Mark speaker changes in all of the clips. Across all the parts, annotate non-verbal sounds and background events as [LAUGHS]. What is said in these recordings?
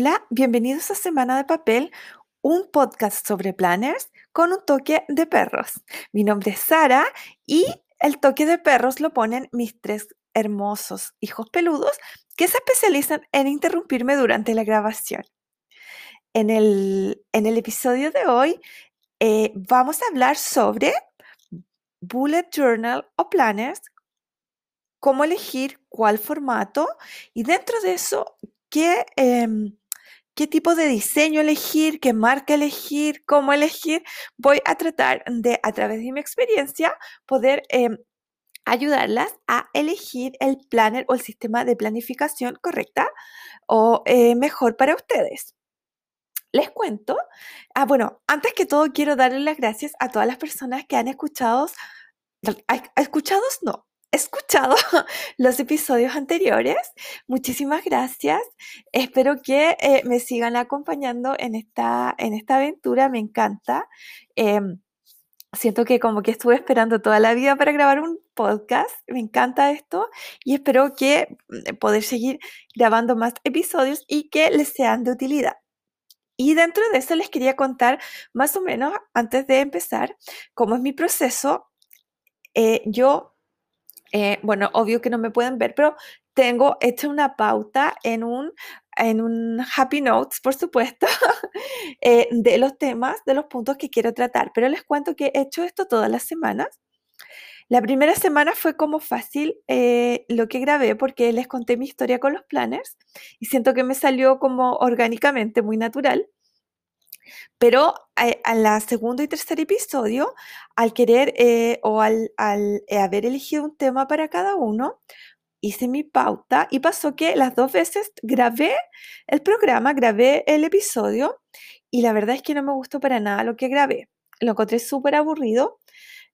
Speaker 1: Hola, bienvenidos a Semana de Papel, un podcast sobre planners con un toque de perros. Mi nombre es Sara y el toque de perros lo ponen mis tres hermosos hijos peludos que se especializan en interrumpirme durante la grabación. En el, en el episodio de hoy eh, vamos a hablar sobre bullet journal o planners, cómo elegir cuál formato y dentro de eso, qué, em, qué tipo de diseño elegir, qué marca elegir, cómo elegir. Voy a tratar de, a través de mi experiencia, poder em, ayudarlas a elegir el planner o el sistema de planificación correcta o eh, mejor para ustedes. Les cuento. Ah, bueno, antes que todo quiero darle las gracias a todas las personas que han escuchado, escuchados no, escuchado [LAUGHS] los episodios anteriores. Muchísimas gracias. Espero que eh, me sigan acompañando en esta, en esta aventura. Me encanta. Em, siento que como que estuve esperando toda la vida para grabar un podcast. Me encanta esto y espero que mm, poder seguir grabando más episodios y que les sean de utilidad. Y dentro de eso les quería contar más o menos, antes de empezar, cómo es mi proceso. Eh, yo eh, bueno, obvio que no me pueden ver, pero tengo hecha una pauta en un, en un Happy Notes, por supuesto, [LAUGHS] eh, de los temas, de los puntos que quiero tratar. Pero les cuento que he hecho esto todas las semanas. La primera semana fue como fácil eh, lo que grabé porque les conté mi historia con los planners y siento que me salió como orgánicamente, muy natural. Pero eh, a, la segundo y tercer episodio, al querer eh, o al, eh, haber elegido un tema para cada uno, hice mi pauta y pasó que las dos veces grabé el programa, grabé el episodio y la verdad es que no me gustó para nada lo que grabé. Lo encontré súper aburrido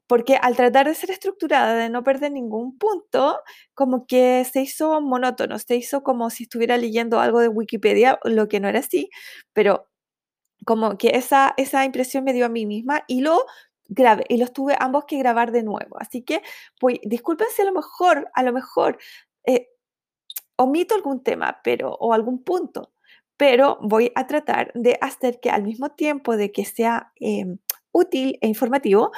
Speaker 1: porque al tratar de ser estructurada, de no perder ningún punto, como que se hizo monótono, se hizo como si estuviera leyendo algo de Wikipedia, lo que no era así, pero como que esa, esa impresión me dio a mí misma y lo grabé y los tuve ambos que grabar de nuevo. Así que, pues, disculpen si a lo mejor, a lo mejor eh, omito algún tema pero, o algún punto, pero voy a tratar de hacer que al mismo tiempo de que sea em, útil e informativo,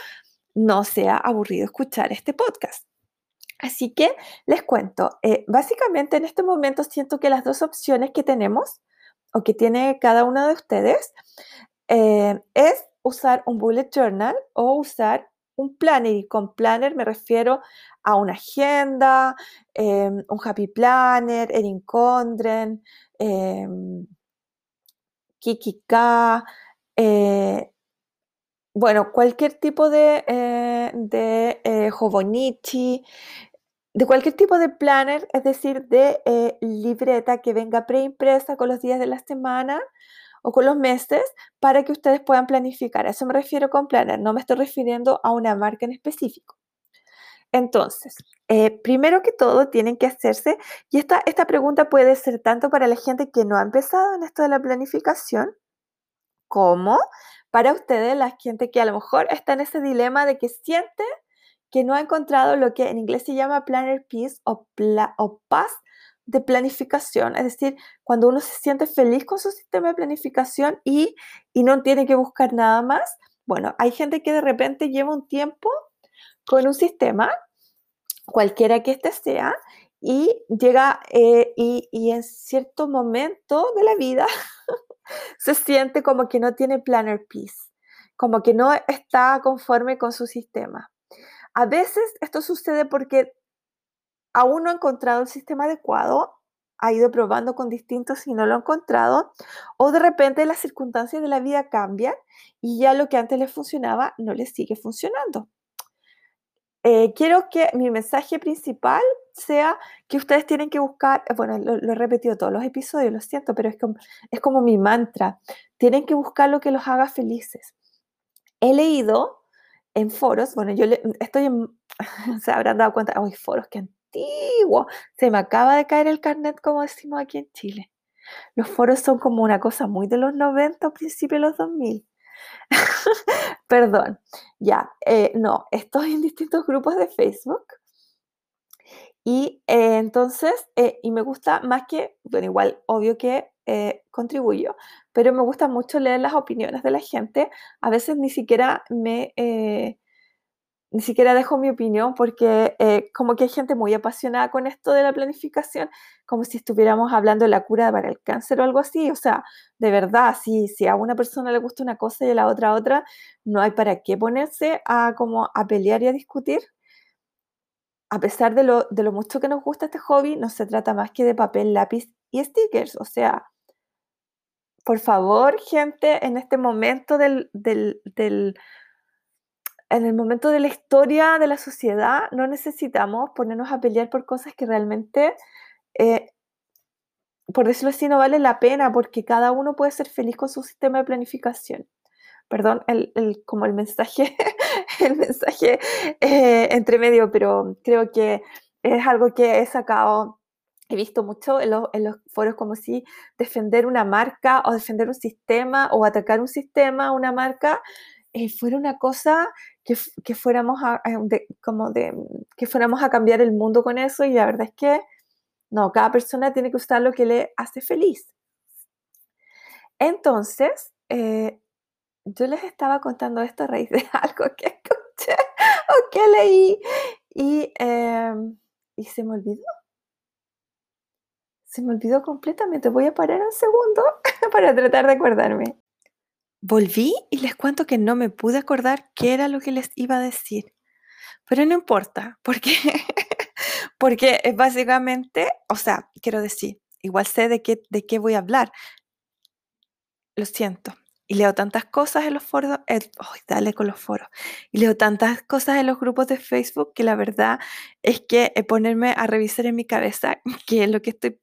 Speaker 1: no sea aburrido escuchar este podcast. Así que les cuento, eh, básicamente en este momento siento que las dos opciones que tenemos o que tiene cada uno de ustedes eh, es usar un bullet journal o usar un planner. Y con planner me refiero a una agenda, em, un happy planner, Erin Condren, eh, Kikika, eh, bueno, cualquier tipo de, eh, de Hobonichi, de cualquier tipo de planner, es decir, de eh, libreta que venga preimpresa con los días de la semana o con los meses para que ustedes puedan planificar. A eso me refiero con planner, no me estoy refiriendo a una marca en específico. Entonces, eh, primero que todo, tienen que hacerse, y esta, esta pregunta puede ser tanto para la gente que no ha empezado en esto de la planificación, como para ustedes, la gente que a lo mejor está en ese dilema de que siente que no ha encontrado lo que en inglés se llama planner peace o, paz de planificación, es decir, cuando uno se siente feliz con su sistema de planificación y, no tiene que buscar nada más. Bueno, hay gente que de repente lleva un tiempo con un sistema, cualquiera que éste sea, y llega eh, y, y, en cierto momento de la vida [LAUGHS] se siente como que no tiene planner peace, como que no está conforme con su sistema. A veces esto sucede porque aún no ha encontrado el sistema adecuado, ha ido probando con distintos y no lo ha encontrado, o de repente las circunstancias de la vida cambian y ya lo que antes le funcionaba no le sigue funcionando. Eh, quiero que mi mensaje principal sea que ustedes tienen que buscar, bueno, lo, he repetido todos los episodios, lo siento, pero es como, es como mi mantra, tienen que buscar lo que los haga felices. He leído en foros, bueno, yo estoy en, [LAUGHS] se habrán dado cuenta, ¡ay, foros, qué antiguo! Se me acaba de caer el carnet, como decimos aquí en Chile. Los foros son como una cosa muy de los 90 o principios de los 2000. [LAUGHS] Perdón, ya, eh, no, estoy en distintos grupos de Facebook. Y eh, entonces, eh, y me gusta más que, bueno, igual, obvio que eh, contribuyo, pero me gusta mucho leer las opiniones de la gente. A veces ni siquiera me... Eh, ni siquiera dejo mi opinión porque eh, como que hay gente muy apasionada con esto de la planificación, como si estuviéramos hablando de la cura para el cáncer o algo así. O sea, de verdad, si, si a una persona le gusta una cosa y a la otra otra, no hay para qué ponerse a, como a pelear y a discutir. A pesar de lo, de lo mucho que nos gusta este hobby, no se trata más que de papel, lápiz y stickers. O sea, por favor, gente, en este momento del, del, del en el momento de la historia de la sociedad no necesitamos ponernos a pelear por cosas que realmente, eh, por decirlo así, no vale la pena porque cada uno puede ser feliz con su sistema de planificación. Perdón, el, como el mensaje, [LAUGHS] el mensaje eh, entre medio, pero creo que es algo que he sacado, he visto mucho en, los foros como si defender una marca o defender un sistema o atacar un sistema, una marca, eh, fuera una cosa que, fuéramos a, como de, que fuéramos a cambiar el mundo con eso y la verdad es que no, cada persona tiene que usar lo que le hace feliz. Entonces, eh, yo les estaba contando esto a raíz de [LAUGHS] algo que escuché o que leí y, em, y se me olvidó. Se me olvidó completamente. Voy a parar un segundo [LAUGHS] para tratar de acordarme. Volví y les cuento que no me pude acordar qué era lo que les iba a decir. Pero no importa, porque, [LAUGHS] porque es básicamente, o sea, quiero decir, igual sé de qué, de qué voy a hablar. Lo siento. Y leo tantas cosas en los foros, eh, dale con los foros. Y leo tantas cosas en los grupos de Facebook que la verdad es que ponerme a revisar en mi cabeza [LAUGHS] qué es lo que estoy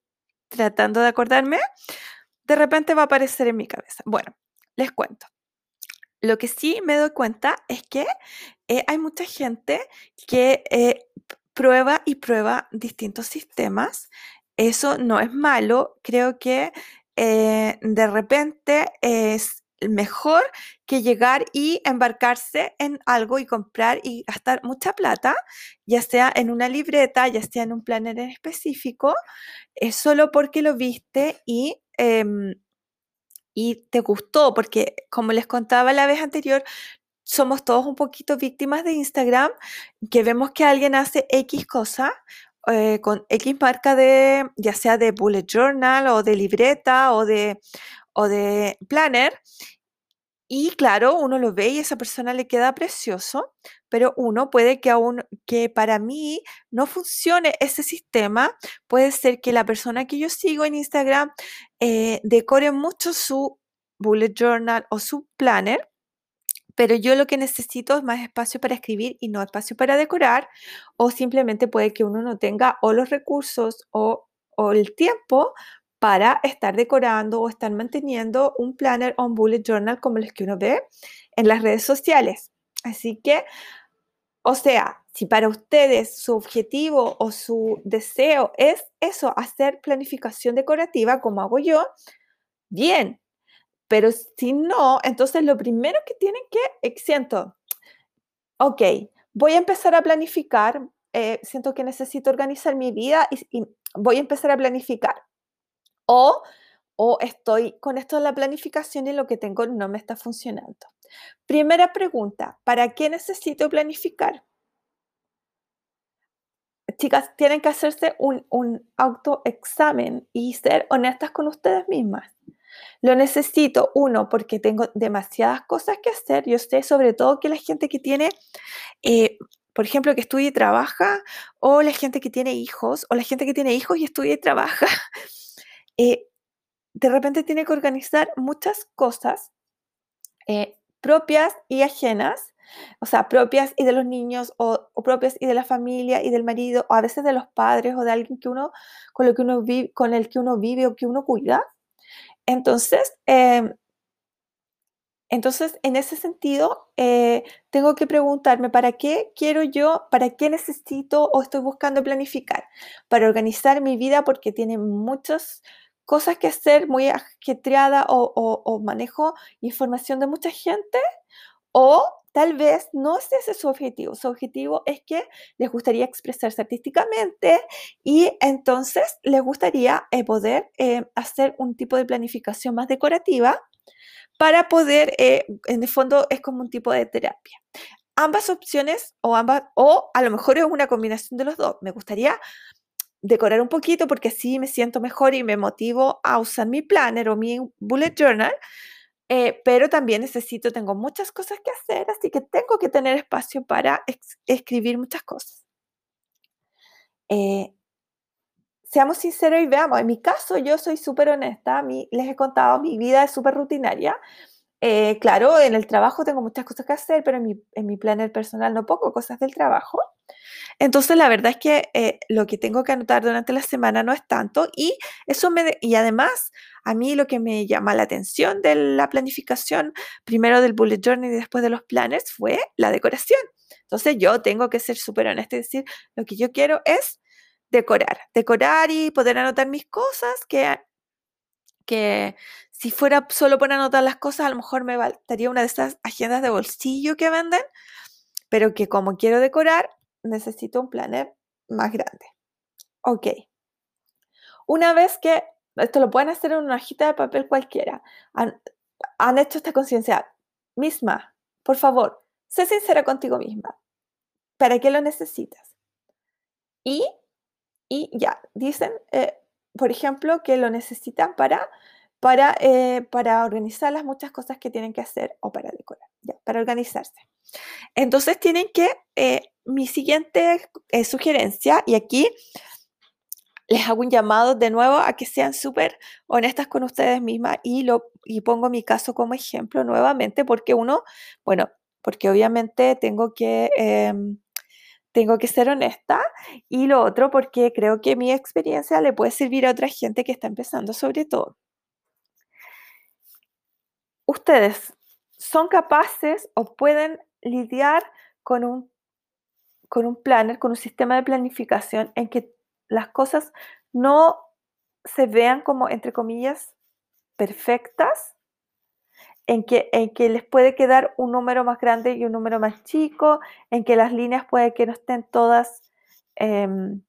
Speaker 1: tratando de acordarme, de repente va a aparecer en mi cabeza. Bueno, les cuento. Lo que sí me doy cuenta es que eh, hay mucha gente que eh, prueba y prueba distintos sistemas. Eso no es malo. Creo que eh, de repente es mejor que llegar y embarcarse en algo y comprar y gastar mucha plata, ya sea en una libreta, ya sea en un planner en específico, solo porque lo viste y em, y te gustó, porque como les contaba la vez anterior, somos todos un poquito víctimas de Instagram, que vemos que alguien hace X cosa eh, con X marca de, ya sea de bullet journal o de libreta o de, o de planner, y claro, uno lo ve y esa persona le queda precioso, pero uno puede que aún que para mí no funcione ese sistema, puede ser que la persona que yo sigo en Instagram eh, decore mucho su bullet journal o su planner, pero yo lo que necesito es más espacio para escribir y no espacio para decorar, o simplemente puede que uno no tenga o los recursos o, o el tiempo para estar decorando o estar manteniendo un planner o un bullet journal como los que uno ve en las redes sociales. Así que, o sea, si para ustedes su objetivo o su deseo es eso, hacer planificación decorativa como hago yo, bien. Pero si no, entonces lo primero que tienen que, siento, ok, voy a empezar a planificar, eh, siento que necesito organizar mi vida y voy a empezar a planificar o, o estoy con esto de la planificación y lo que tengo no me está funcionando. Primera pregunta, ¿para qué necesito planificar? Chicas, tienen que hacerse un, un autoexamen y ser honestas con ustedes mismas. Lo necesito, uno, porque tengo demasiadas cosas que hacer. Yo sé sobre todo que la gente que tiene, eh, por ejemplo, que estudia y trabaja, o la gente que tiene hijos, o la gente que tiene hijos y estudia y trabaja, eh, de repente tiene que organizar muchas cosas eh, propias y ajenas, o sea, propias y de los niños, o, propias y de la familia y del marido, o a veces de los padres o de alguien que uno, con, lo que uno vive, con el que uno vive o que uno cuida. Entonces, em, entonces, en ese sentido, eh, tengo que preguntarme, ¿para qué quiero yo, para qué necesito o estoy buscando planificar? Para organizar mi vida porque tiene muchos cosas que hacer muy ajetreada o, manejo información de mucha gente o tal vez no es su objetivo. Su objetivo es que les gustaría expresarse artísticamente y entonces les gustaría eh, poder eh, hacer un tipo de planificación más decorativa para poder, eh, en el fondo es como un tipo de terapia. Ambas opciones o ambas, o a lo mejor es una combinación de los dos. Me gustaría decorar un poquito porque así me siento mejor y me motivo a usar mi planner o mi bullet journal, eh, pero también necesito, tengo muchas cosas que hacer, así que tengo que tener espacio para escribir muchas cosas. Eh, seamos sinceros y veamos, en mi caso yo soy súper honesta, mí les he contado, mi vida es súper rutinaria. Eh, claro, en el trabajo tengo muchas cosas que hacer, pero en mi, en mi planner personal no pongo cosas del trabajo. Entonces, la verdad es que eh, lo que tengo que anotar durante la semana no es tanto y eso y además a mí lo que me llama la atención de la planificación, primero del bullet journal y después de los planners, fue la decoración. Entonces, yo tengo que ser súper honesta y decir, lo que yo quiero es decorar, decorar y poder anotar mis cosas que que si fuera solo por anotar las cosas, a lo mejor me faltaría una de esas agendas de bolsillo que venden, pero que como quiero decorar, necesito un planner más grande. Ok. Una vez que, esto lo pueden hacer en una hojita de papel cualquiera, han, hecho esta conciencia misma, por favor, sé sincera contigo misma. ¿Para qué lo necesitas? Y, y ya, dicen, eh, por ejemplo, que lo necesitan para, para, eh, para organizar las muchas cosas que tienen que hacer o para decorar, ya, para organizarse. Entonces tienen que, eh, mi siguiente eh, sugerencia, y aquí les hago un llamado de nuevo a que sean súper honestas con ustedes mismas y, lo, y pongo mi caso como ejemplo nuevamente porque uno, bueno, porque obviamente tengo que, em, tengo que ser honesta y lo otro porque creo que mi experiencia le puede servir a otra gente que está empezando sobre todo. Ustedes son capaces o pueden lidiar con un, con un planner, con un sistema de planificación en que las cosas no se vean como, entre comillas, perfectas, en que, en que les puede quedar un número más grande y un número más chico, en que las líneas puede que no estén todas em,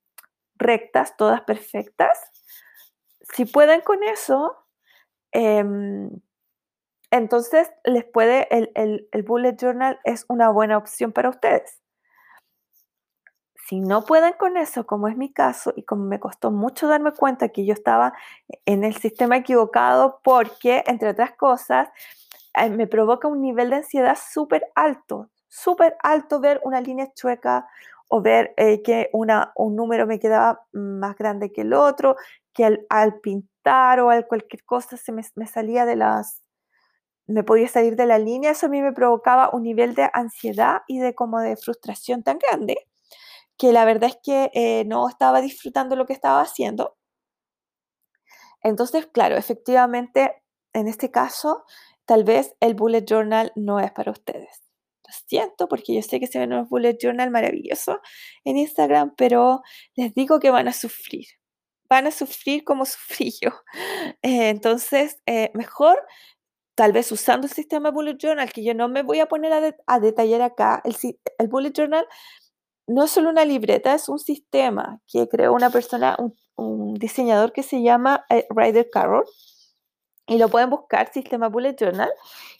Speaker 1: rectas, todas perfectas. Si pueden con eso, em, entonces, les puede, el, bullet journal es una buena opción para ustedes. Si no pueden con eso, como es mi caso, y como me costó mucho darme cuenta que yo estaba en el sistema equivocado, porque, entre otras cosas, eh, me provoca un nivel de ansiedad súper alto, súper alto ver una línea chueca o ver eh, que una, un número me quedaba más grande que el otro, que al, pintar o al cualquier cosa se me salía de las, me podía salir de la línea, eso a mí me provocaba un nivel de ansiedad y de como de frustración tan grande que la verdad es que eh, no estaba disfrutando lo que estaba haciendo. Entonces, claro, efectivamente, en este caso, tal vez el bullet journal no es para ustedes. Lo siento porque yo sé que se ven unos bullet journal maravillosos en Instagram, pero les digo que van a sufrir. Van a sufrir como [LAUGHS] sufrí yo. Entonces, eh, mejor tal vez usando el sistema Bullet Journal, que yo no me voy a poner a, detallar acá, el, Bullet Journal no es solo una libreta, es un sistema que creó una persona, un, diseñador que se llama eh, Ryder Carroll, y lo pueden buscar, sistema Bullet Journal,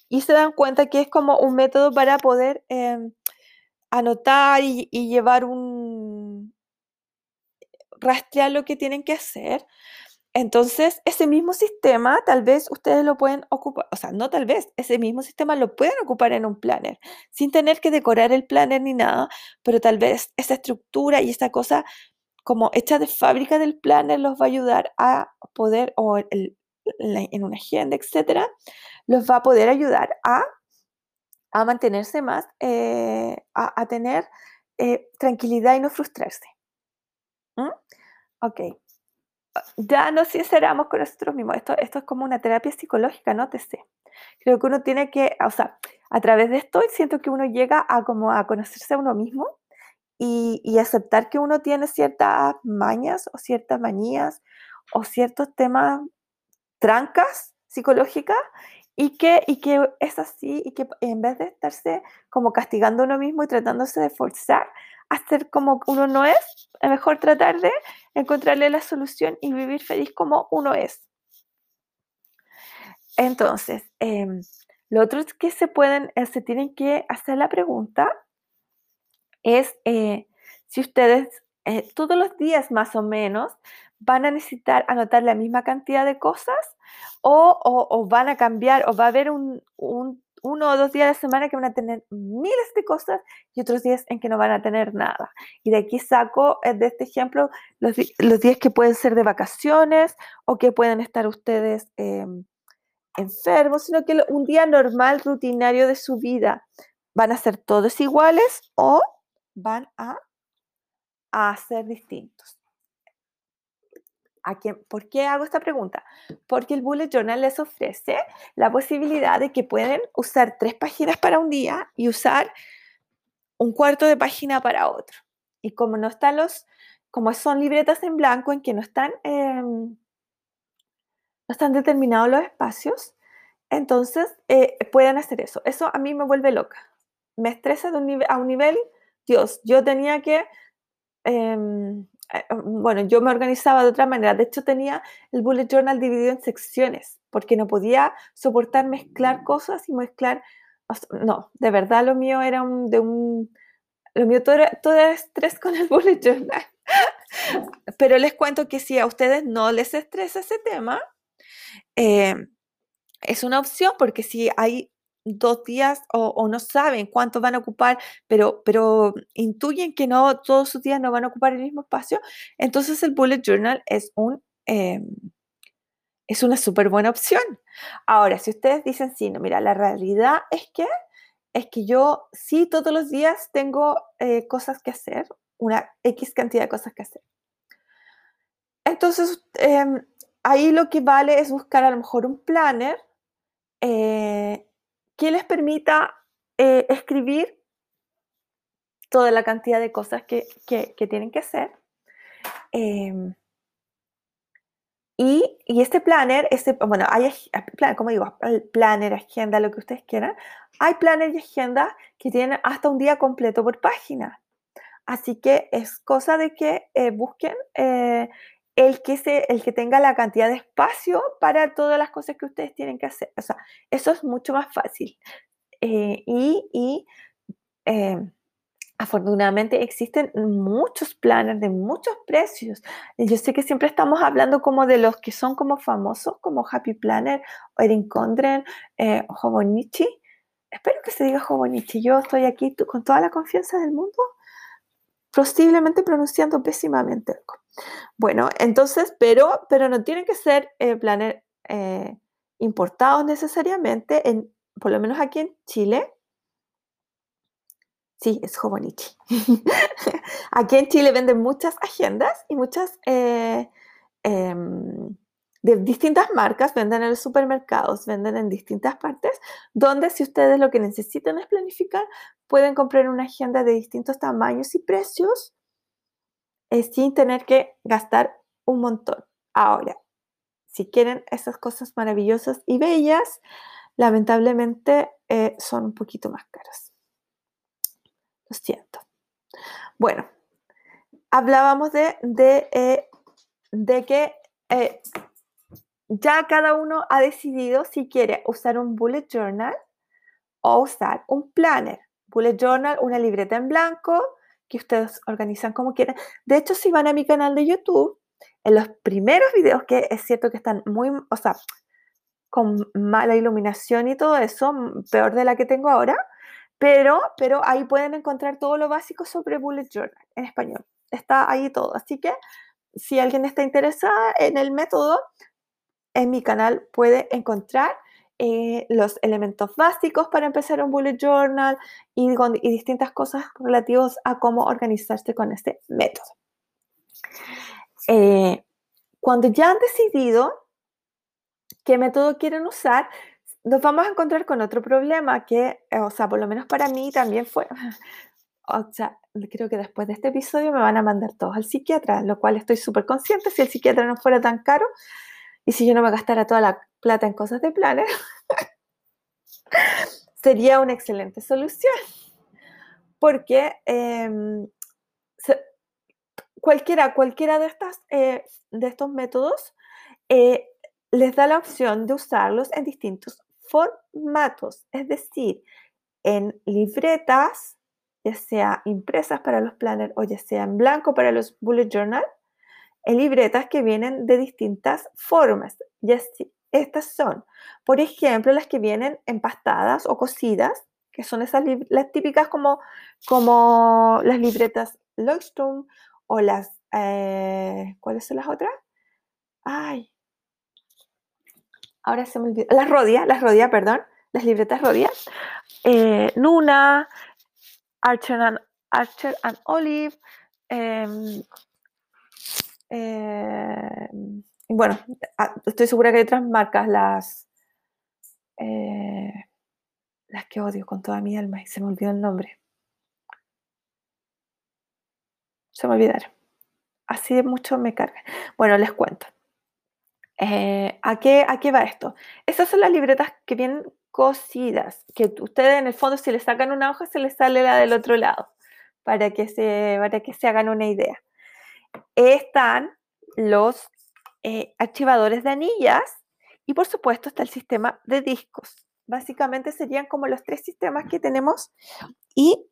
Speaker 1: y se dan cuenta que es como un método para poder em, anotar y llevar un, rastrear lo que tienen que hacer entonces, ese mismo sistema tal vez ustedes lo pueden ocupar, o sea, no tal vez, ese mismo sistema lo pueden ocupar en un planner, sin tener que decorar el planner ni nada, pero tal vez esa estructura y esa cosa como hecha de fábrica del planner los va a ayudar a poder, o en una agenda, etcétera, los va a poder ayudar a, a mantenerse más, eh, a, tener eh, tranquilidad y no frustrarse. ¿Mm? Ok ya nos sinceramos con nosotros mismos. Esto, esto es como una terapia psicológica, no te sé. Creo que uno tiene que, o sea, a través de esto siento que uno llega a como a conocerse a uno mismo y, y aceptar que uno tiene ciertas mañas o ciertas manías o ciertos temas, trancas psicológicas y que, y que es así y que en vez de estarse como castigando a uno mismo y tratándose de forzar a ser como uno no es, es mejor tratar de encontrarle la solución y vivir feliz como uno es. Entonces, em, lo otro es que se pueden, eh, se tienen que hacer la pregunta es eh, si ustedes eh, todos los días más o menos van a necesitar anotar la misma cantidad de cosas o, van a cambiar o va a haber un, uno o dos días de semana que van a tener miles de cosas y otros días en que no van a tener nada. Y de aquí saco de este ejemplo los, los días que pueden ser de vacaciones o que pueden estar ustedes em, enfermos, sino que un día normal, rutinario de su vida, van a ser todos iguales o van a, a ser distintos. ¿A ¿Por qué hago esta pregunta? Porque el Bullet Journal les ofrece la posibilidad de que pueden usar tres páginas para un día y usar un cuarto de página para otro. Y como no están los, como son libretas en blanco en que no están em, no están determinados los espacios, entonces eh, pueden hacer eso. Eso a mí me vuelve loca. Me estresa a un nivel, Dios, yo tenía que, em, bueno, yo me organizaba de otra manera. De hecho, tenía el bullet journal dividido en secciones, porque no podía soportar mezclar cosas y mezclar, no, de verdad lo mío era un, de un, lo mío todo era, todo era estrés con el [LAUGHS] bullet journal. Pero les cuento que si a ustedes no les estresa ese tema, Em, es una opción porque si hay dos días o, no saben cuánto van a ocupar, pero, pero intuyen que no todos sus días no van a ocupar el mismo espacio, entonces el bullet journal es un... Em, es una súper buena opción. Ahora, si ustedes dicen, sí, no, mira, la realidad es que, es que yo sí todos los días tengo eh, cosas que hacer, una X cantidad de cosas que hacer. Entonces, em, ahí lo que vale es buscar a lo mejor un planner eh, que les permita eh, escribir toda la cantidad de cosas que, tienen que hacer. Em, y, este planner, este, bueno, hay, como digo, planner, agenda, lo que ustedes quieran. Hay planner y agenda que tienen hasta un día completo por página. Así que es cosa de que eh, busquen el que, se, el que tenga la cantidad de espacio para todas las cosas que ustedes tienen que hacer. O sea, eso es mucho más fácil. Eh, y, em, afortunadamente existen muchos planes de muchos precios. Yo sé que siempre estamos hablando como de los que son como famosos, como Happy Planner, Erin Condren, eh, Hobonichi. Espero que se diga Hobonichi. Yo estoy aquí con toda la confianza del mundo, posiblemente pronunciando pésimamente bueno, entonces, pero, pero no tienen que ser eh, planes eh, importados necesariamente, en, por lo menos aquí en Chile. Sí, es Hobonichi. [LAUGHS] aquí en Chile venden muchas agendas y muchas eh, em, de distintas marcas, venden en los supermercados, venden en distintas partes, donde si ustedes lo que necesitan es planificar, pueden comprar una agenda de distintos tamaños y precios sin tener que gastar un montón. Ahora, si quieren esas cosas maravillosas y bellas, lamentablemente eh, son un poquito más caras. Lo siento. Bueno, hablábamos de, de, eh, de que eh, ya cada uno ha decidido si quiere usar un bullet journal o usar un planner. Bullet journal, una libreta en blanco, que ustedes organizan como quieran. De hecho, si van a mi canal de YouTube, en los primeros videos, que es cierto que están muy, o sea, con mala iluminación y todo eso, peor de la que tengo ahora, pero, pero ahí pueden encontrar todo lo básico sobre Bullet Journal en español. Está ahí todo. Así que si alguien está interesado en el método, en mi canal puede encontrar eh, los elementos básicos para empezar un bullet journal y, distintas cosas relativas a cómo organizarse con este método. Eh, cuando ya han decidido qué método quieren usar, nos vamos a encontrar con otro problema que, eh, o sea, por lo menos para mí también fue, [LAUGHS] o sea, creo que después de este episodio me van a mandar todos al psiquiatra, lo cual estoy súper consciente, si el psiquiatra no fuera tan caro y si yo no me gastara toda la plata en cosas de planes, [LAUGHS] sería una excelente solución. Porque em, cualquiera, cualquiera de, estas, eh, de estos métodos eh, les da la opción de usarlos en distintos formatos, es decir, en libretas, ya sea impresas para los planners o ya sea en blanco para los bullet journal, libretas que vienen de distintas formas. Y así, estas son, por ejemplo, las que vienen empastadas o cosidas, que son esas las típicas como, como las libretas Leuchtturm o las, eh, ¿cuáles son las otras? Ay, ahora se me olvidó, las rodillas, las rodillas, perdón, las libretas rodillas, eh, Nuna, Archer and, Archer and Olive, em, em, bueno, estoy segura que hay otras marcas, las, eh, las que odio con toda mi alma y se me olvidó el nombre. Se me olvidaron. Así de mucho me carga. Bueno, les cuento. Eh, ¿a, qué, ¿A qué va esto? Estas son las libretas que vienen cosidas, que ustedes en el fondo si le sacan una hoja se les sale la del otro lado, para que se, para que se hagan una idea. Están los eh, archivadores de anillas y por supuesto está el sistema de discos. Básicamente serían como los tres sistemas que tenemos y,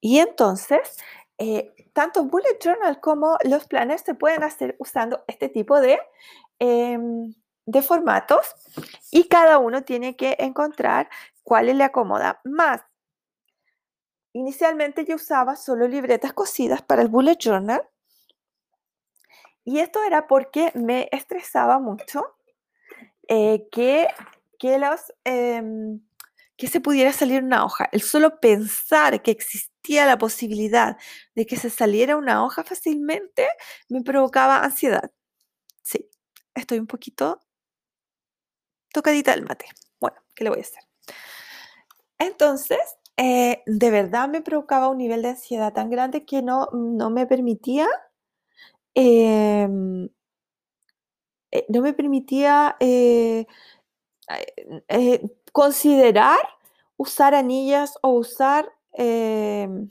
Speaker 1: y entonces eh, tanto Bullet Journal como los planners se pueden hacer usando este tipo de, em, de formatos y cada uno tiene que encontrar cuál le acomoda más. Inicialmente yo usaba solo libretas cosidas para el Bullet Journal y esto era porque me estresaba mucho eh, que, que los... Em, que se pudiera salir una hoja. El solo pensar que existía la posibilidad de que se saliera una hoja fácilmente me provocaba ansiedad. Sí, estoy un poquito tocadita del mate. Bueno, ¿qué le voy a hacer? Entonces, eh, de verdad me provocaba un nivel de ansiedad tan grande que no, no me permitía, em, eh, no me permitía eh, considerar usar anillas o usar, em,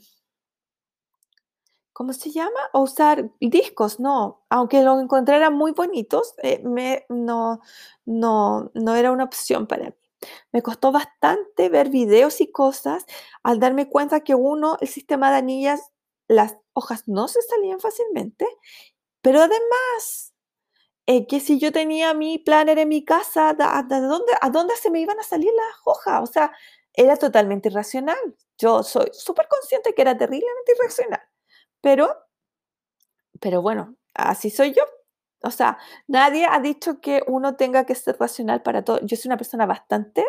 Speaker 1: ¿cómo se llama? O usar discos, no. Aunque los encontrara muy bonitos, me, no, no, no era una opción para mí. Me costó bastante ver videos y cosas al darme cuenta que uno, el sistema de anillas, las hojas no se salían fácilmente, pero además eh, que si yo tenía mi planner en mi casa, ¿a, dónde, ¿a dónde se me iban a salir las hojas? O sea, era totalmente irracional. Yo soy súper consciente que era terriblemente irracional. Pero, pero bueno, así soy yo. O sea, nadie ha dicho que uno tenga que ser racional para todo. Yo soy una persona bastante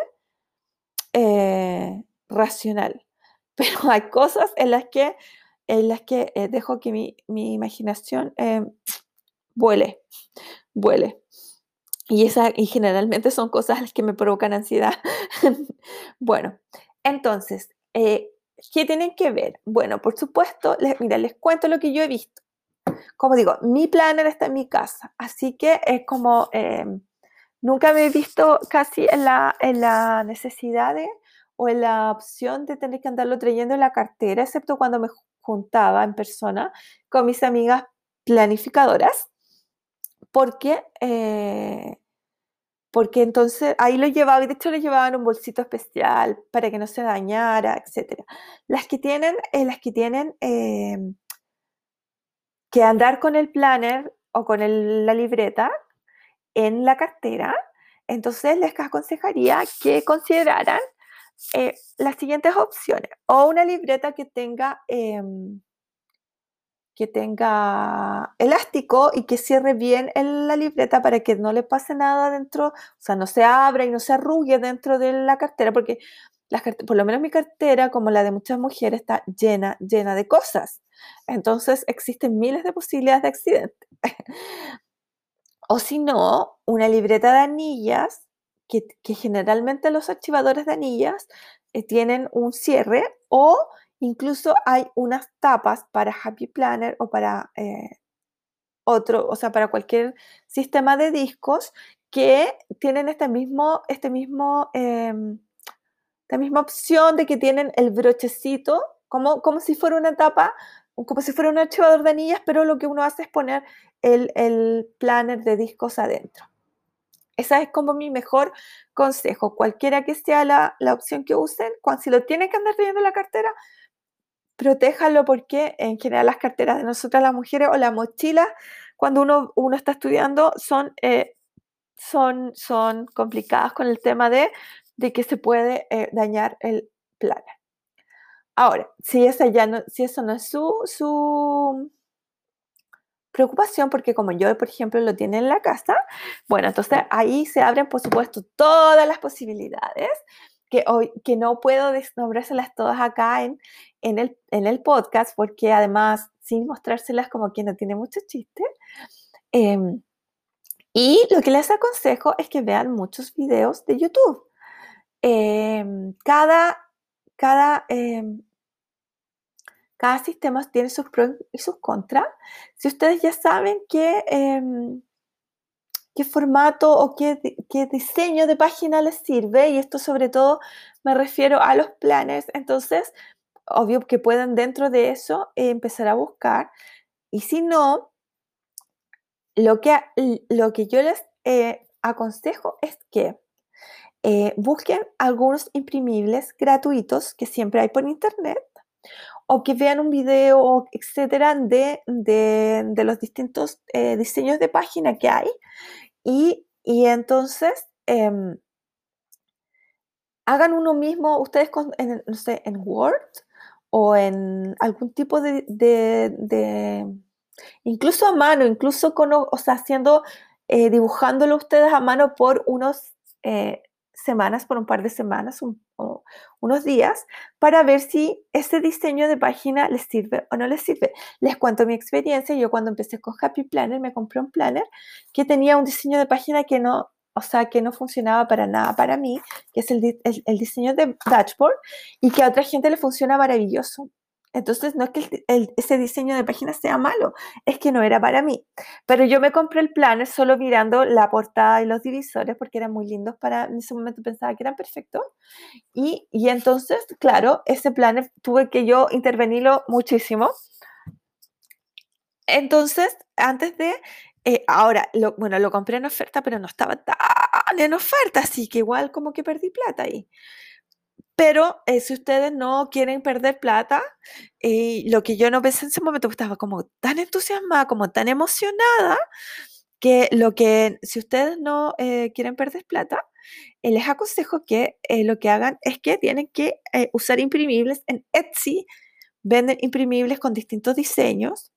Speaker 1: eh, racional, [LAUGHS] pero hay cosas en las que, en las que eh, dejo que mi, imaginación vuele vuele. Y, esa, y generalmente son cosas que me provocan ansiedad. [LAUGHS] bueno, entonces, eh, ¿qué tienen que ver? Bueno, por supuesto, les, mira, les cuento lo que yo he visto. Como digo, mi planner está en mi casa, así que es como, em, nunca me he visto casi en la, en la necesidad o en la opción de tener que andarlo trayendo en la cartera, excepto cuando me juntaba en persona con mis amigas planificadoras porque, eh, porque entonces ahí lo llevaba, y de hecho lo llevaba en un bolsito especial para que no se dañara, etc. Las que tienen, eh, las que, tienen em, que andar con el planner o con la libreta en la cartera, entonces les aconsejaría que consideraran eh, las siguientes opciones. O una libreta que tenga em, que tenga elástico y que cierre bien en la libreta para que no le pase nada dentro, o sea, no se abra y no se arrugue dentro de la cartera, porque por lo menos mi cartera, como la de muchas mujeres, está llena, llena de cosas. Entonces existen miles de posibilidades de accidente. [LAUGHS] o si no, una libreta de anillas, que, generalmente los archivadores de anillas eh, tienen un cierre o Incluso hay unas tapas para Happy Planner o para eh, otro, o sea, para cualquier sistema de discos que tienen este mismo, este mismo, em, esta misma opción de que tienen el brochecito, como, como si fuera una tapa, como si fuera un archivador de anillas, pero lo que uno hace es poner el, el planner de discos adentro. Esa es como mi mejor consejo. Cualquiera que sea la, la opción que usen, cuando, si lo tienen que andar trayendo la cartera, protéjalo porque en general las carteras de nosotras las mujeres o las mochilas, cuando uno, uno está estudiando, son, eh, son, son complicadas con el tema de, de que se puede eh, dañar el planner. Ahora, si, esa ya no, si eso no es su, su preocupación, porque como yo, por ejemplo, lo tiene en la casa, bueno, entonces ahí se abren, por supuesto, todas las posibilidades que, hoy, que no puedo nombrárselas todas acá en, en, el, en el podcast, porque además, sin mostrárselas como que no tiene mucho chiste. Em, y lo que les aconsejo es que vean muchos videos de YouTube. Em, cada, cada, em, cada sistema tiene sus pros y sus contras. Si ustedes ya saben qué, qué formato o qué, qué, diseño de página les sirve, y esto sobre todo me refiero a los planes, entonces obvio que pueden dentro de eso empezar a buscar. Y si no, lo que, lo que yo les eh, aconsejo es que eh, busquen algunos imprimibles gratuitos que siempre hay por internet o que vean un video, etcétera, de, de, los distintos diseños de página que hay. Y, y entonces em, hagan uno mismo, ustedes, en, no sé, en Word o en algún tipo de, de, incluso a mano, incluso con, o sea, haciendo, eh, dibujándolo ustedes a mano por unos eh, semanas, por un par de semanas, o unos días, para ver si ese diseño de página les sirve o no les sirve. Les cuento mi experiencia. Yo cuando empecé con Happy Planner me compré un planner que tenía un diseño de página que no o sea, que no funcionaba para nada para mí, que es el, el, diseño de dashboard, y que a otra gente le funciona maravilloso. Entonces, no es que ese diseño de página sea malo, es que no era para mí. Pero yo me compré el planner solo mirando la portada y los divisores porque eran muy lindos para, en ese momento pensaba que eran perfectos. Y, y entonces, claro, ese planner tuve que yo intervenirlo muchísimo. Entonces, antes de eh, ahora, lo, bueno, lo compré en oferta, pero no estaba tan en oferta, así que igual como que perdí plata ahí. Pero eh, si ustedes no quieren perder plata, y lo que yo no pensé en ese momento, estaba como tan entusiasmada, como tan emocionada, que lo que, si ustedes no eh, quieren perder plata, les aconsejo que lo que hagan es que tienen que usar imprimibles. En Etsy, venden imprimibles con distintos diseños.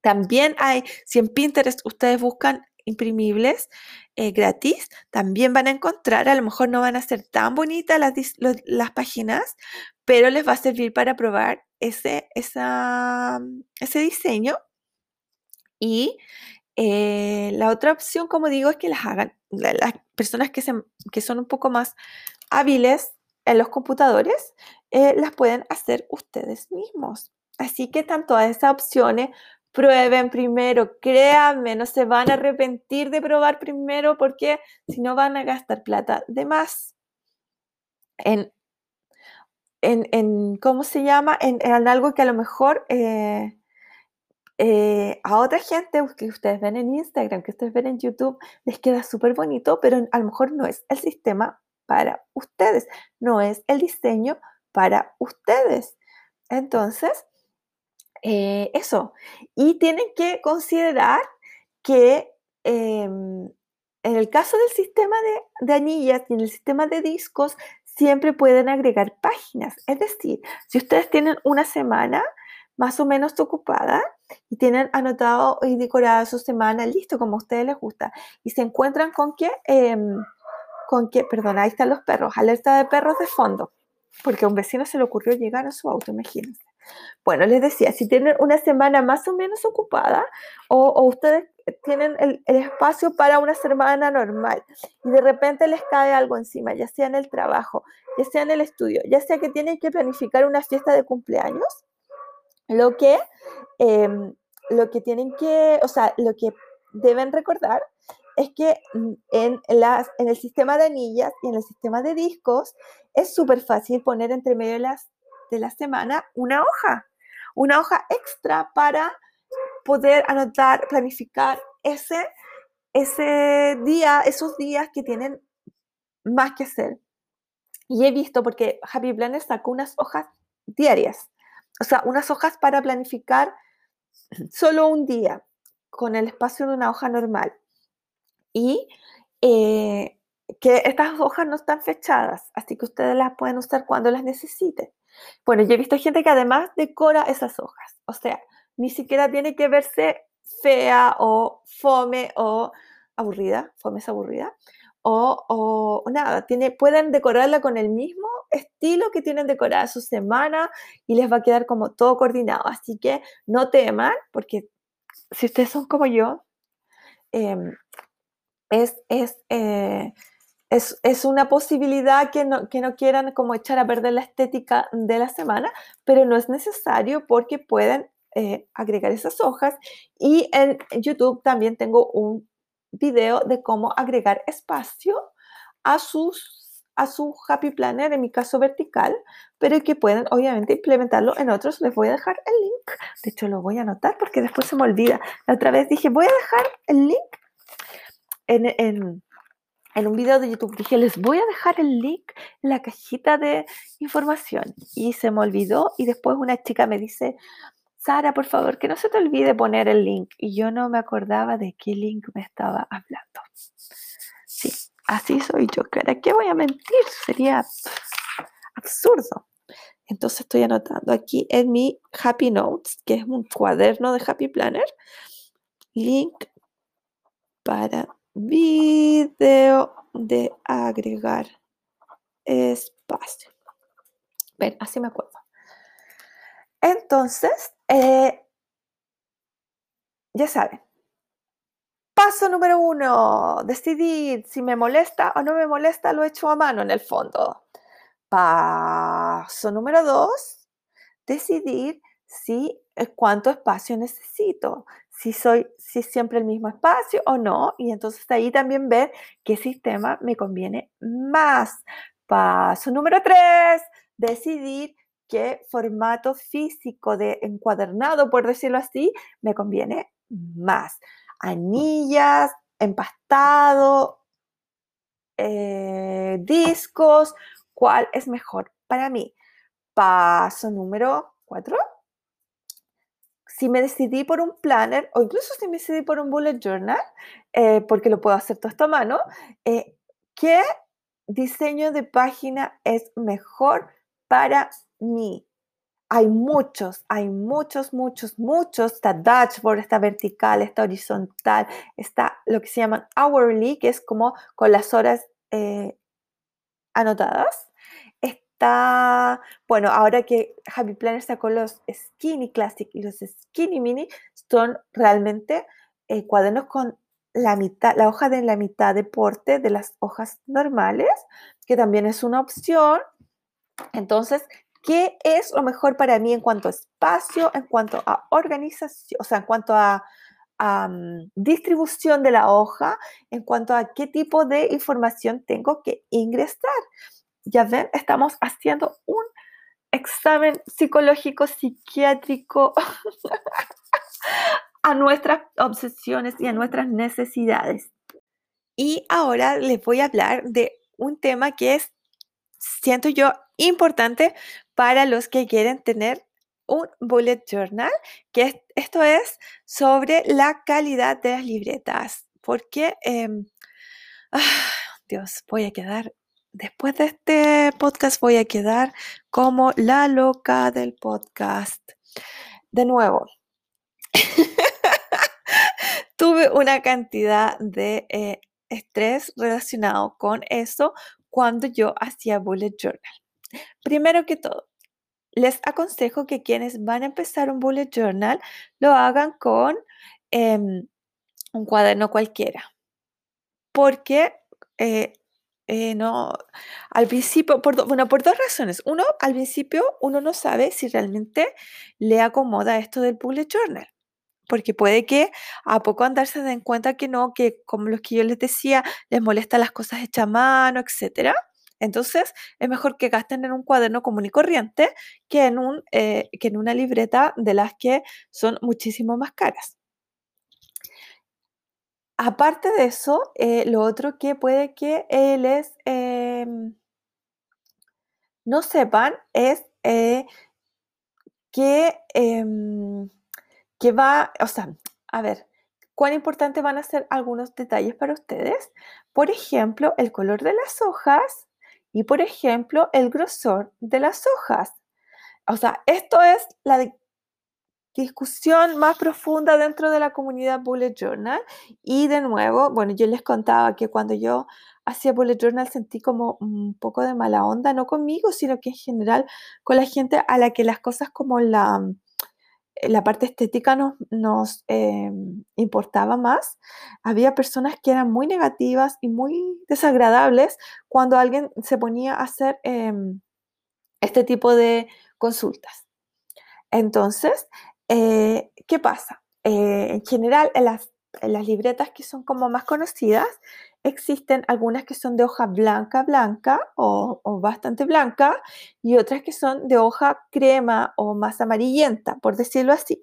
Speaker 1: También hay, si en Pinterest ustedes buscan imprimibles eh, gratis, también van a encontrar, a lo mejor no van a ser tan bonitas las, las páginas, pero les va a servir para probar ese, esa, ese diseño. Y eh, la otra opción, como digo, es que las hagan las personas que, se, que son un poco más hábiles en los computadores, eh, las pueden hacer ustedes mismos. Así que tanto a esas opciones prueben primero, créanme, no se van a arrepentir de probar primero porque si no van a gastar plata de más en, en, ¿cómo se llama? En, algo que a lo mejor eh, eh, a otra gente que ustedes ven en Instagram, que ustedes ven en YouTube, les queda súper bonito, pero a lo mejor no es el sistema para ustedes, no es el diseño para ustedes. Entonces, eh, eso. Y tienen que considerar que em, en el caso del sistema de, anillas y en el sistema de discos, siempre pueden agregar páginas. Es decir, si ustedes tienen una semana más o menos ocupada y tienen anotado y decorada su semana, listo, como a ustedes les gusta, y se encuentran con que, em, con que, perdón, ahí están los perros, alerta de perros de fondo, porque a un vecino se le ocurrió llegar a su auto, imagínense. Bueno, les decía, si tienen una semana más o menos ocupada o, ustedes tienen el, espacio para una semana normal y de repente les cae algo encima, ya sea en el trabajo, ya sea en el estudio, ya sea que tienen que planificar una fiesta de cumpleaños, lo que, em, lo que tienen que, o sea, lo que deben recordar es que mm, en, las, en el sistema de anillas y en el sistema de discos es súper fácil poner entre medio las, de la semana una hoja, una hoja extra para poder anotar, planificar ese, ese día, esos días que tienen más que hacer. Y he visto, porque Happy Planner sacó unas hojas diarias, o sea, unas hojas para planificar solo un día con el espacio de una hoja normal. Y eh, que estas hojas no están fechadas, así que ustedes las pueden usar cuando las necesiten. Bueno, yo he visto gente que además decora esas hojas, o sea, ni siquiera tiene que verse fea o fome o aburrida, fome es aburrida, o, nada, tiene, pueden decorarla con el mismo estilo que tienen decorada su semana y les va a quedar como todo coordinado. Así que no teman, porque si ustedes son como yo, em, es, eh, es, es, una posibilidad que no, que no quieran como echar a perder la estética de la semana, pero no es necesario porque pueden eh, agregar esas hojas. Y en YouTube también tengo un video de cómo agregar espacio a sus a su Happy Planner, en mi caso vertical, pero que pueden obviamente implementarlo en otros. Les voy a dejar el link. De hecho, lo voy a anotar porque después se me olvida. La otra vez dije, voy a dejar el link en, en, en un video de YouTube. Dije, les voy a dejar el link en la cajita de información. Y se me olvidó y después una chica me dice, Sara, por favor, que no se te olvide poner el link. Y yo no me acordaba de qué link me estaba hablando. Sí, así soy yo. ¿Para qué voy a mentir? Sería absurdo. Entonces estoy anotando aquí en mi Happy Notes, que es un cuaderno de Happy Planner, link para video de agregar espacio. Ven, así me acuerdo. Entonces, eh, ya saben. Paso número uno, decidir si me molesta o no me molesta, lo he hecho a mano en el fondo. Paso número dos, decidir si eh, cuánto espacio necesito, si soy si siempre el mismo espacio o no, y entonces ahí también ver qué sistema me conviene más. Paso número tres, decidir qué formato físico de encuadernado, por decirlo así, me conviene más. Anillas, empastado, eh, discos, ¿cuál es mejor para mí? Paso número cuatro. Si me decidí por un planner o incluso si me decidí por un bullet journal, eh, porque lo puedo hacer todo esto a mano, eh, ¿qué diseño de página es mejor para mí. Hay muchos, hay muchos, muchos, muchos. Está dashboard, está vertical, está horizontal, está lo que se llama hourly, que es como con las horas eh, anotadas. Bueno, ahora que Happy Planner sacó los Skinny Classic y los Skinny Mini, son realmente eh, cuadernos con la mitad, la hoja de la mitad de porte de las hojas normales, que también es una opción. Entonces, qué es lo mejor para mí en cuanto a espacio, en cuanto a organización, o sea, en cuanto a, mm, distribución de la hoja, en cuanto a qué tipo de información tengo que ingresar. Ya ven, estamos haciendo un examen psicológico, psiquiátrico [LAUGHS] a nuestras obsesiones y a nuestras necesidades. Y ahora les voy a hablar de un tema que es, siento yo, importante para los que quieren tener un bullet journal, que esto es sobre la calidad de las libretas, porque, em, ah, Dios, voy a quedar, después de este podcast voy a quedar como la loca del podcast. De nuevo, [LAUGHS] tuve una cantidad de eh, estrés relacionado con eso cuando yo hacía bullet journal. Primero que todo, les aconsejo que quienes van a empezar un bullet journal lo hagan con em, un cuaderno cualquiera. Porque eh, eh, no, al principio, por, bueno, por dos razones. Uno, al principio uno no sabe si realmente le acomoda esto del bullet journal. porque puede que a poco andarse den cuenta que no, que como los que yo les decía, les molestan las cosas hechas a mano, etc. Entonces, es mejor que gasten en un cuaderno común y corriente que en, un, eh, que en una libreta de las que son muchísimo más caras. Aparte de eso, eh, lo otro que puede que les em, no sepan es eh, que, em, que va, o sea, a ver, cuán importante van a ser algunos detalles para ustedes. Por ejemplo, el color de las hojas y, por ejemplo, el grosor de las hojas. O sea, esto es la discusión más profunda dentro de la comunidad Bullet Journal. Y de nuevo, bueno, yo les contaba que cuando yo hacía Bullet Journal sentí como un poco de mala onda, no conmigo, sino que en general con la gente a la que las cosas como la, la parte estética nos, nos eh, importaba más. Había personas que eran muy negativas y muy desagradables cuando alguien se ponía a hacer em, este tipo de consultas. Entonces, eh, ¿qué pasa? Eh, en general, en las, libretas que son como más conocidas, existen algunas que son de hoja blanca, blanca o, o, bastante blanca y otras que son de hoja crema o más amarillenta, por decirlo así.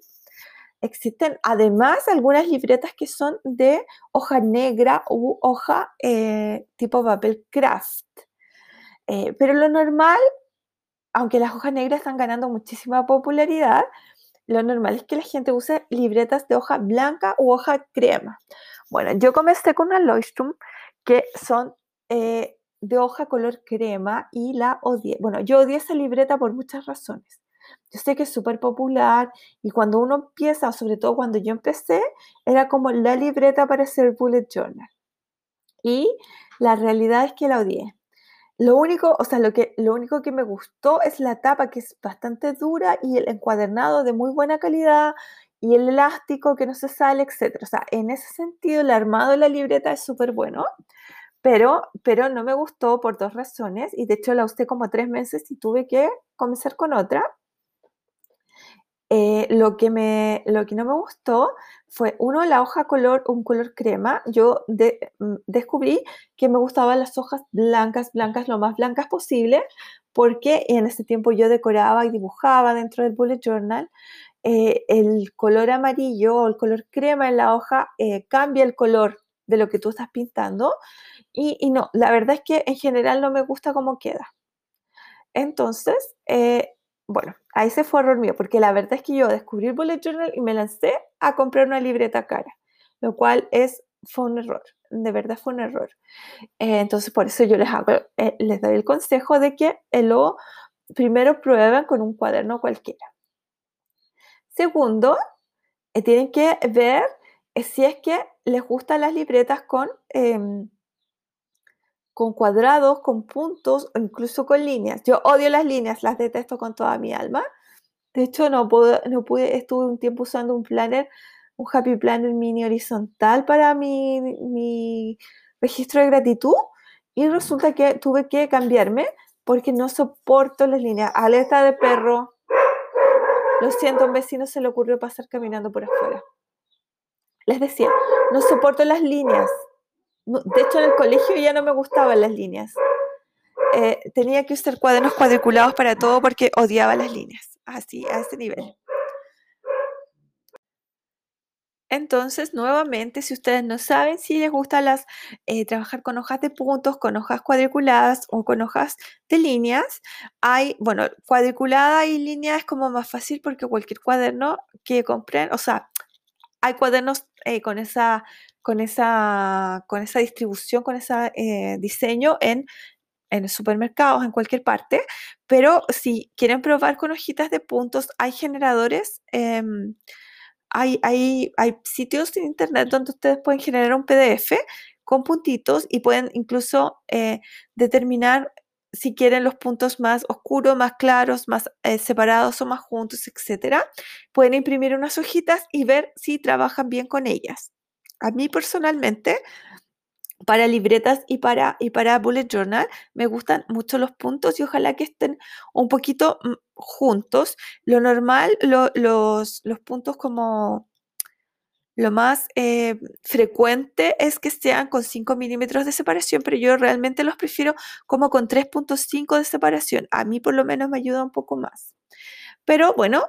Speaker 1: Existen además algunas libretas que son de hoja negra u hoja eh, tipo papel craft. pero lo normal, aunque las hojas negras están ganando muchísima popularidad, lo normal es que la gente use libretas de hoja blanca u hoja crema. Bueno, yo comencé con una Leuchtturm que son eh, de hoja color crema y la odié. Bueno, yo odié esa libreta por muchas razones. Yo sé que es súper popular y cuando uno empieza, sobre todo cuando yo empecé, era como la libreta para hacer bullet journal. Y la realidad es que la odié. Lo único, o sea, lo, que, lo único que me gustó es la tapa que es bastante dura y el encuadernado de muy buena calidad y el elástico que no se sale, etc. O sea, en ese sentido el armado de la libreta es súper bueno, pero, pero no me gustó por dos razones y de hecho la usé como tres meses y tuve que comenzar con otra. Eh, lo, que me, lo que no me gustó fue, uno, la hoja color, un color crema. Yo mm, descubrí que me gustaban las hojas blancas, blancas, lo más blancas posible, porque en ese tiempo yo decoraba y dibujaba dentro del bullet journal. Eh, el color amarillo o el color crema en la hoja eh, cambia el color de lo que tú estás pintando. Y, no, la verdad es que en general no me gusta cómo queda. Entonces, bueno, ahí se fue error mío, porque la verdad es que yo descubrí el bullet journal y me lancé a comprar una libreta cara, lo cual es, fue un error, de verdad fue un error. Eh, entonces, por eso yo les, hago, eh, les doy el consejo de que lo primero prueben con un cuaderno cualquiera. Segundo, eh, tienen que ver si es que les gustan las libretas con em, con cuadrados, con puntos o incluso con líneas. Yo odio las líneas, las detesto con toda mi alma. De hecho, no, pude, no estuve un tiempo usando un planner, un Happy Planner mini horizontal para mi, mi registro de gratitud y resulta que tuve que cambiarme porque no soporto las líneas. Alerta de perro. Lo siento, un vecino se le ocurrió pasar caminando por afuera. Les decía, no soporto las líneas de hecho, en el colegio ya no me gustaban las líneas. Eh, tenía que usar cuadernos cuadriculados para todo porque odiaba las líneas, así, a ese nivel. Entonces, nuevamente, si ustedes no saben si les gusta las, eh, trabajar con hojas de puntos, con hojas cuadriculadas o con hojas de líneas, hay, bueno, cuadriculada y línea es como más fácil porque cualquier cuaderno que compren, o sea, hay cuadernos eh, con esa con esa, con esa distribución, con ese eh, diseño en, en supermercados, en cualquier parte. Pero si quieren probar con hojitas de puntos, hay generadores. Em, hay, hay, hay, sitios en internet donde ustedes pueden generar un PDF con puntitos y pueden incluso eh, determinar si quieren los puntos más oscuros, más claros, más eh, separados o más juntos, etc. Pueden imprimir unas hojitas y ver si trabajan bien con ellas. A mí personalmente, para libretas y para, y para bullet journal, me gustan mucho los puntos y ojalá que estén un poquito mm, juntos. Lo normal, los, los puntos como lo más eh, frecuente es que sean con 5 milímetros de separación, pero yo realmente los prefiero como con 3.5 de separación. A mí por lo menos me ayuda un poco más. Pero bueno,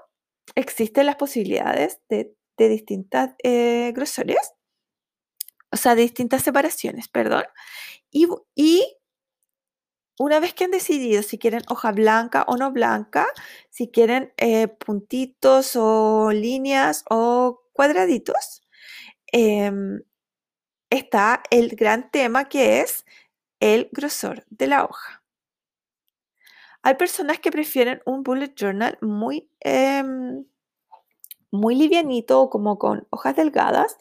Speaker 1: existen las posibilidades de, distintas eh, grosores, o sea, distintas separaciones, perdón. Y, y una vez que han decidido si quieren hoja blanca o no blanca, si quieren eh, puntitos o líneas o cuadraditos, em, está el gran tema que es el grosor de la hoja. Hay personas que prefieren un bullet journal muy, em, muy livianito, como con hojas delgadas,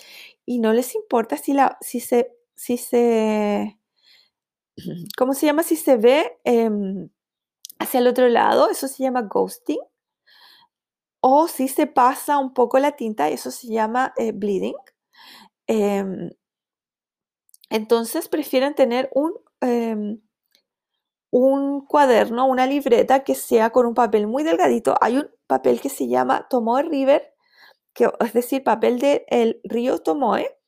Speaker 1: y no les importa si, la, si, se, si se [CLEARS THROAT] ¿cómo se llama? Si se ve em, hacia el otro lado, eso se llama ghosting. O si se pasa un poco la tinta, eso se llama eh, bleeding. Em, entonces prefieren tener un, em, un cuaderno, una libreta que sea con un papel muy delgadito. Hay un papel que se llama Tomoe River, es decir, papel del río Tomoe,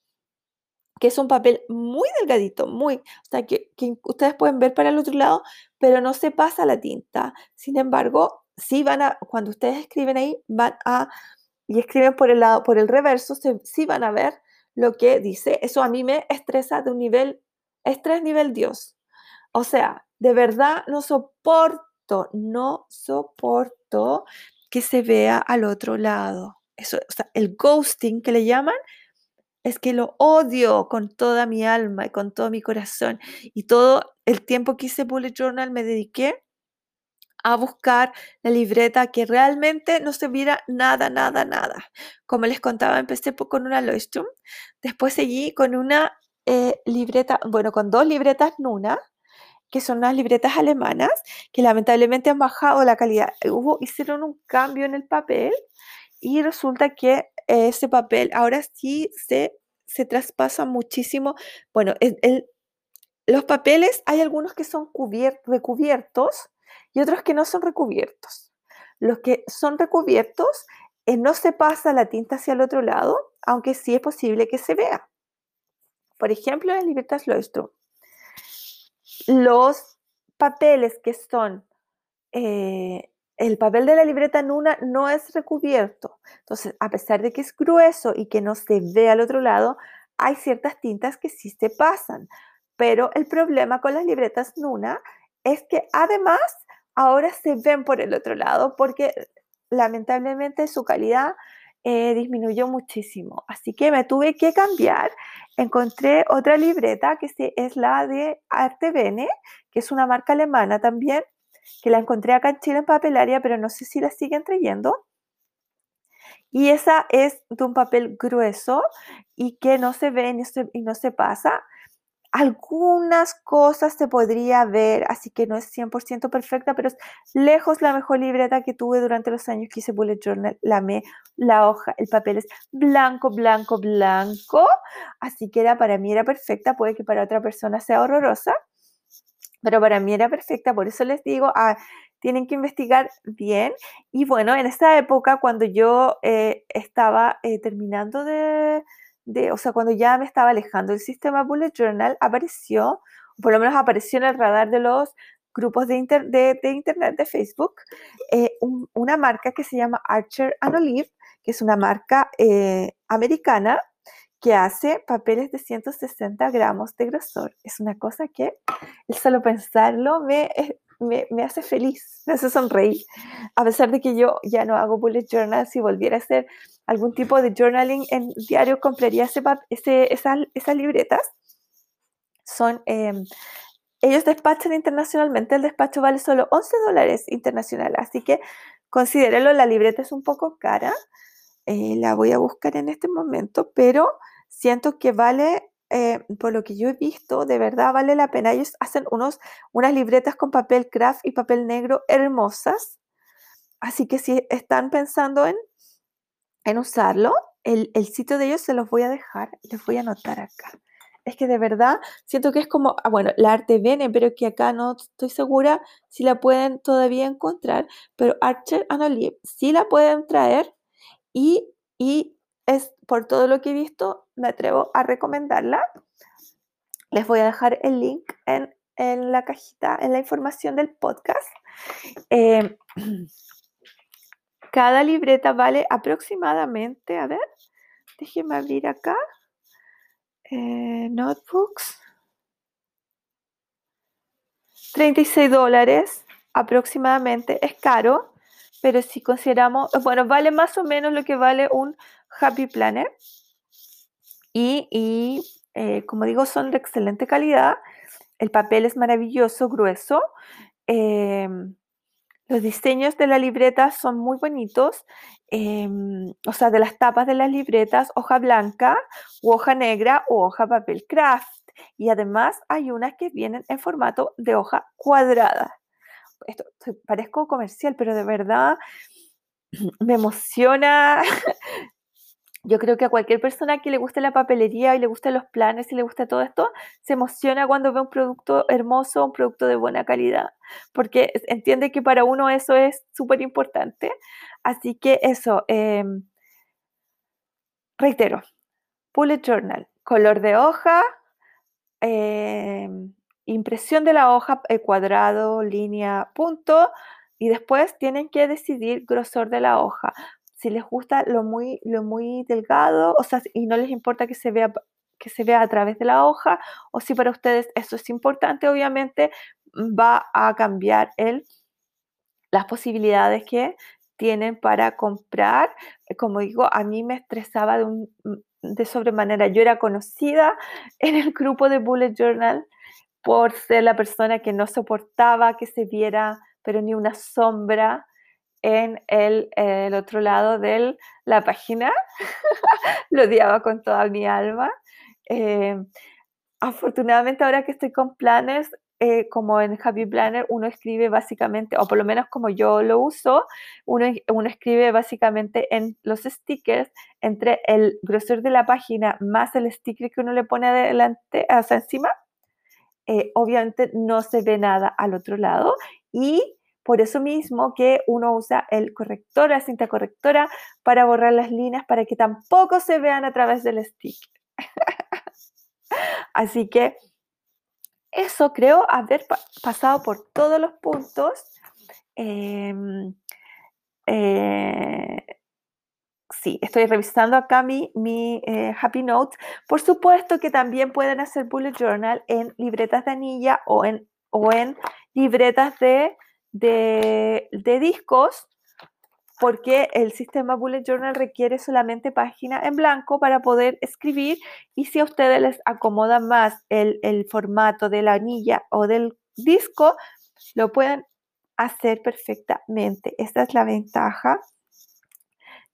Speaker 1: que es un papel muy delgadito, muy, o sea, que, ustedes pueden ver para el otro lado, pero no se pasa la tinta. Sin embargo, sí van a, cuando ustedes escriben ahí, van a, y escriben por el lado, por el reverso, sí van a ver lo que dice. Eso a mí me estresa de un nivel, estrés nivel Dios. O sea, de verdad no soporto, no soporto que se vea al otro lado. Eso, o sea, el ghosting que le llaman, es que lo odio con toda mi alma y con todo mi corazón. Y todo el tiempo que hice Bullet Journal me dediqué a buscar la libreta que realmente no se viera nada, nada, nada. Como les contaba, empecé con una Leuchtturm, después seguí con una eh, libreta, bueno, con dos libretas Nuna, que son unas libretas alemanas, que lamentablemente han bajado la calidad. Hubo, hicieron un cambio en el papel y resulta que ese papel ahora sí se, se traspasa muchísimo. Bueno, los papeles hay algunos que son recubiertos y otros que no son recubiertos. Los que son recubiertos eh, no se pasa la tinta hacia el otro lado, aunque sí es posible que se vea. Por ejemplo, en Libertas Leuchtturm. Los papeles que son eh, el papel de la libreta Nuna no es recubierto. Entonces, a pesar de que es grueso y que no se ve al otro lado, hay ciertas tintas que sí se pasan. Pero el problema con las libretas Nuna es que además ahora se ven por el otro lado porque lamentablemente su calidad eh, disminuyó muchísimo. Así que me tuve que cambiar. Encontré otra libreta que es la de Arte Bene, que es una marca alemana también, que la encontré acá en Chile en papelaria, pero no sé si la siguen trayendo. Y esa es de un papel grueso y que no se ve y no se pasa. Algunas cosas se podría ver, así que no es 100% perfecta, pero es lejos la mejor libreta que tuve durante los años que hice Bullet Journal. La, me, la hoja, el papel es blanco, blanco, blanco. Así que era, para mí era perfecta, puede que para otra persona sea horrorosa pero para mí era perfecta, por eso les digo, ah, tienen que investigar bien. Y bueno, en esa época, cuando yo eh, estaba eh, terminando de, o sea, cuando ya me estaba alejando del sistema Bullet Journal, apareció, por lo menos apareció en el radar de los grupos de, de, internet de Facebook, eh, una marca que se llama Archer and Olive, que es una marca americana que hace papeles de 160 gramos de grosor. Es una cosa que el solo pensarlo me, me, me, hace feliz, me hace sonreír. A pesar de que yo ya no hago bullet journal, si volviera a hacer algún tipo de journaling en diario, compraría ese, ese, esas, libretas. Son, em, ellos despachan internacionalmente, el despacho vale solo 11 dólares internacional, así que considérelo, la libreta es un poco cara, eh, la voy a buscar en este momento, pero siento que vale, eh, por lo que yo he visto, de verdad vale la pena. Ellos hacen unos, unas libretas con papel craft y papel negro hermosas. Así que si están pensando en, en usarlo, el, sitio de ellos se los voy a dejar, les voy a anotar acá. Es que de verdad siento que es como, ah, bueno, la arte viene, pero que acá no estoy segura si la pueden todavía encontrar, pero Archer and Olive sí la pueden traer y, y es por todo lo que he visto, me atrevo a recomendarla. Les voy a dejar el link en, la cajita, en la información del podcast. Eh, [CLEARS THROAT] cada libreta vale aproximadamente, a ver, déjenme abrir acá. Eh, notebooks. 36 dólares aproximadamente. Es caro, pero si consideramos, bueno, vale más o menos lo que vale un Happy Planner. Y, eh, como digo, son de excelente calidad. El papel es maravilloso, grueso. Em, los diseños de la libreta son muy bonitos. Em, o sea, de las tapas de las libretas, hoja blanca, hoja negra o hoja papel craft. Y además hay unas que vienen en formato de hoja cuadrada. Esto parezco comercial, pero de verdad [CLEARS THROAT] me emociona [LAUGHS] Yo creo que a cualquier persona que le guste la papelería y le gusten los planes y le guste todo esto, se emociona cuando ve un producto hermoso, un producto de buena calidad, porque entiende que para uno eso es súper importante. Así que eso, em, reitero, bullet journal, color de hoja, em, impresión de la hoja, eh, cuadrado, línea, punto, y después tienen que decidir grosor de la hoja si les gusta lo muy, lo muy delgado, o sea, y no les importa que se vea que se vea a través de la hoja, o si para ustedes eso es importante, obviamente va a cambiar el, las posibilidades que tienen para comprar. Como digo, a mí me estresaba de, un, de sobremanera. Yo era conocida [LAUGHS] en el grupo de Bullet Journal por ser la persona que no soportaba que se viera, pero ni una sombra en el, otro lado de la página. [LAUGHS] Lo odiaba con toda mi alma. Eh, afortunadamente ahora que estoy con planes, eh, como en Happy Planner, uno escribe básicamente, o por lo menos como yo lo uso, uno, uno escribe básicamente en los stickers entre el grosor de la página más el sticker que uno le pone adelante, o encima. Eh, obviamente no se ve nada al otro lado y por eso mismo que uno usa el corrector, la cinta correctora, para borrar las líneas para que tampoco se vean a través del stick. [LAUGHS] Así que eso creo haber pasado por todos los puntos. Em, eh, sí, estoy revisando acá mi, eh, Happy Notes. Por supuesto que también pueden hacer bullet journal en libretas de anilla o en, o en libretas de de, discos porque el sistema Bullet Journal requiere solamente página en blanco para poder escribir y si a ustedes les acomoda más el, formato de la anilla o del disco, lo pueden hacer perfectamente. Esta es la ventaja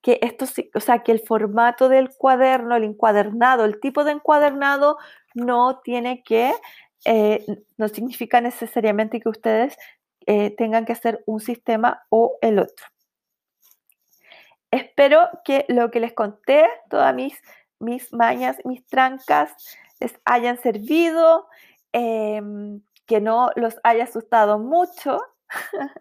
Speaker 1: que esto o sea, que el formato del cuaderno, el encuadernado, el tipo de encuadernado no tiene que, eh, no significa necesariamente que ustedes eh, tengan que hacer un sistema o el otro. Espero que lo que les conté, todas mis, mis mañas, mis trancas, les hayan servido, em, que no los haya asustado mucho. [LAUGHS]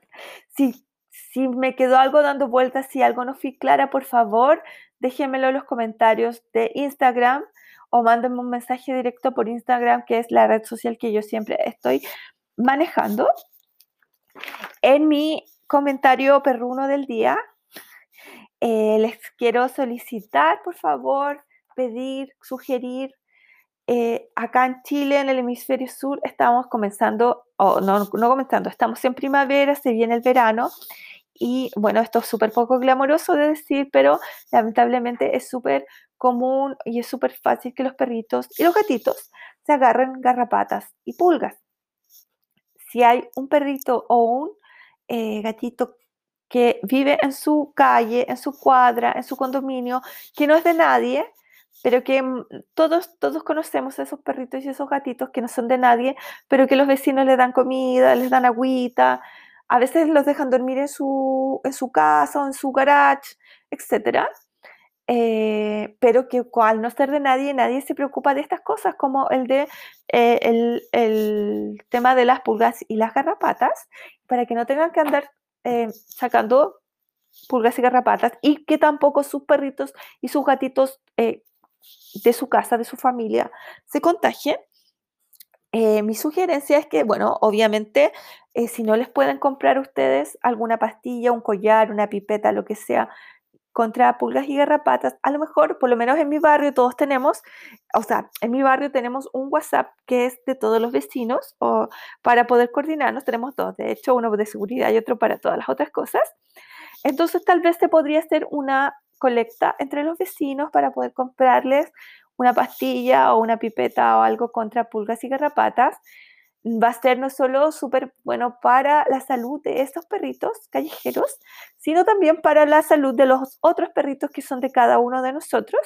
Speaker 1: si, si me quedó algo dando vueltas, si algo no fui clara, por favor, déjenmelo en los comentarios de Instagram o mándenme un mensaje directo por Instagram, que es la red social que yo siempre estoy manejando. En mi comentario perruno del día, eh, les quiero solicitar, por favor, pedir, sugerir. Eh, acá en Chile, en el hemisferio sur, estamos comenzando, o no, no comenzando, estamos en primavera, se viene el verano. Y bueno, esto es súper poco glamoroso de decir, pero lamentablemente es súper común y es súper fácil que los perritos y los gatitos se agarren garrapatas y pulgas si hay un perrito o un eh, gatito que vive en su calle, en su cuadra, en su condominio, que no es de nadie, pero que mm, todos, todos conocemos a esos perritos y esos gatitos que no son de nadie, pero que los vecinos les dan comida, les dan agüita, a veces los dejan dormir en su, en su casa o en su garage, etcétera. Eh, pero que al no ser de nadie, nadie se preocupa de estas cosas, como el de eh, el, tema de las pulgas y las garrapatas, para que no tengan que andar eh, sacando pulgas y garrapatas y que tampoco sus perritos y sus gatitos de su casa, de su familia, se contagien. Mi sugerencia es que, bueno, obviamente, si no les pueden comprar ustedes alguna pastilla, un collar, una pipeta, lo que sea, contra pulgas y garrapatas, a lo mejor, por lo menos en mi barrio, todos tenemos, o sea, en mi barrio tenemos un WhatsApp que es de todos los vecinos, o para poder coordinarnos tenemos dos, de hecho, uno de seguridad y otro para todas las otras cosas. Entonces, tal vez se podría hacer una colecta entre los vecinos para poder comprarles una pastilla o una pipeta o algo contra pulgas y garrapatas va a ser no solo súper bueno para la salud de estos perritos callejeros, sino también para la salud de los otros perritos que son de cada uno de nosotros,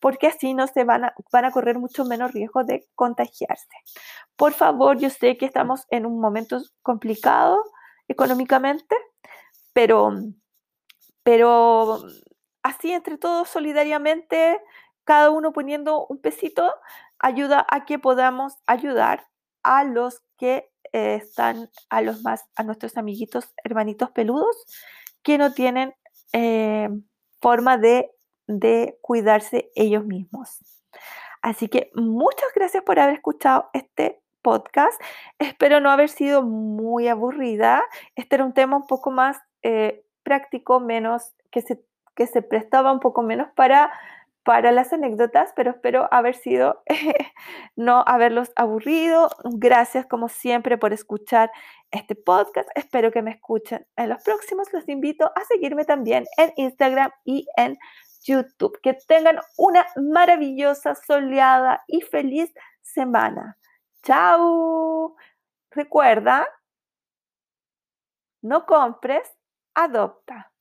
Speaker 1: porque así no se van a, van a correr mucho menos riesgo de contagiarse. Por favor, yo sé que estamos en un momento complicado económicamente, pero, pero así entre todos solidariamente, cada uno poniendo un pesito, ayuda a que podamos ayudar a los que eh, están, a los más, a nuestros amiguitos, hermanitos peludos, que no tienen eh, forma de, de cuidarse ellos mismos. Así que muchas gracias por haber escuchado este podcast. Espero no haber sido muy aburrida. Este era un tema un poco más eh, práctico, menos que se, que se prestaba un poco menos para para las anécdotas, pero espero haber sido, [LAUGHS] no haberlos aburrido. Gracias como siempre por escuchar este podcast. Espero que me escuchen en los próximos. Los invito a seguirme también en Instagram y en YouTube. Que tengan una maravillosa, soleada y feliz semana. Chao. Recuerda, no compres, adopta.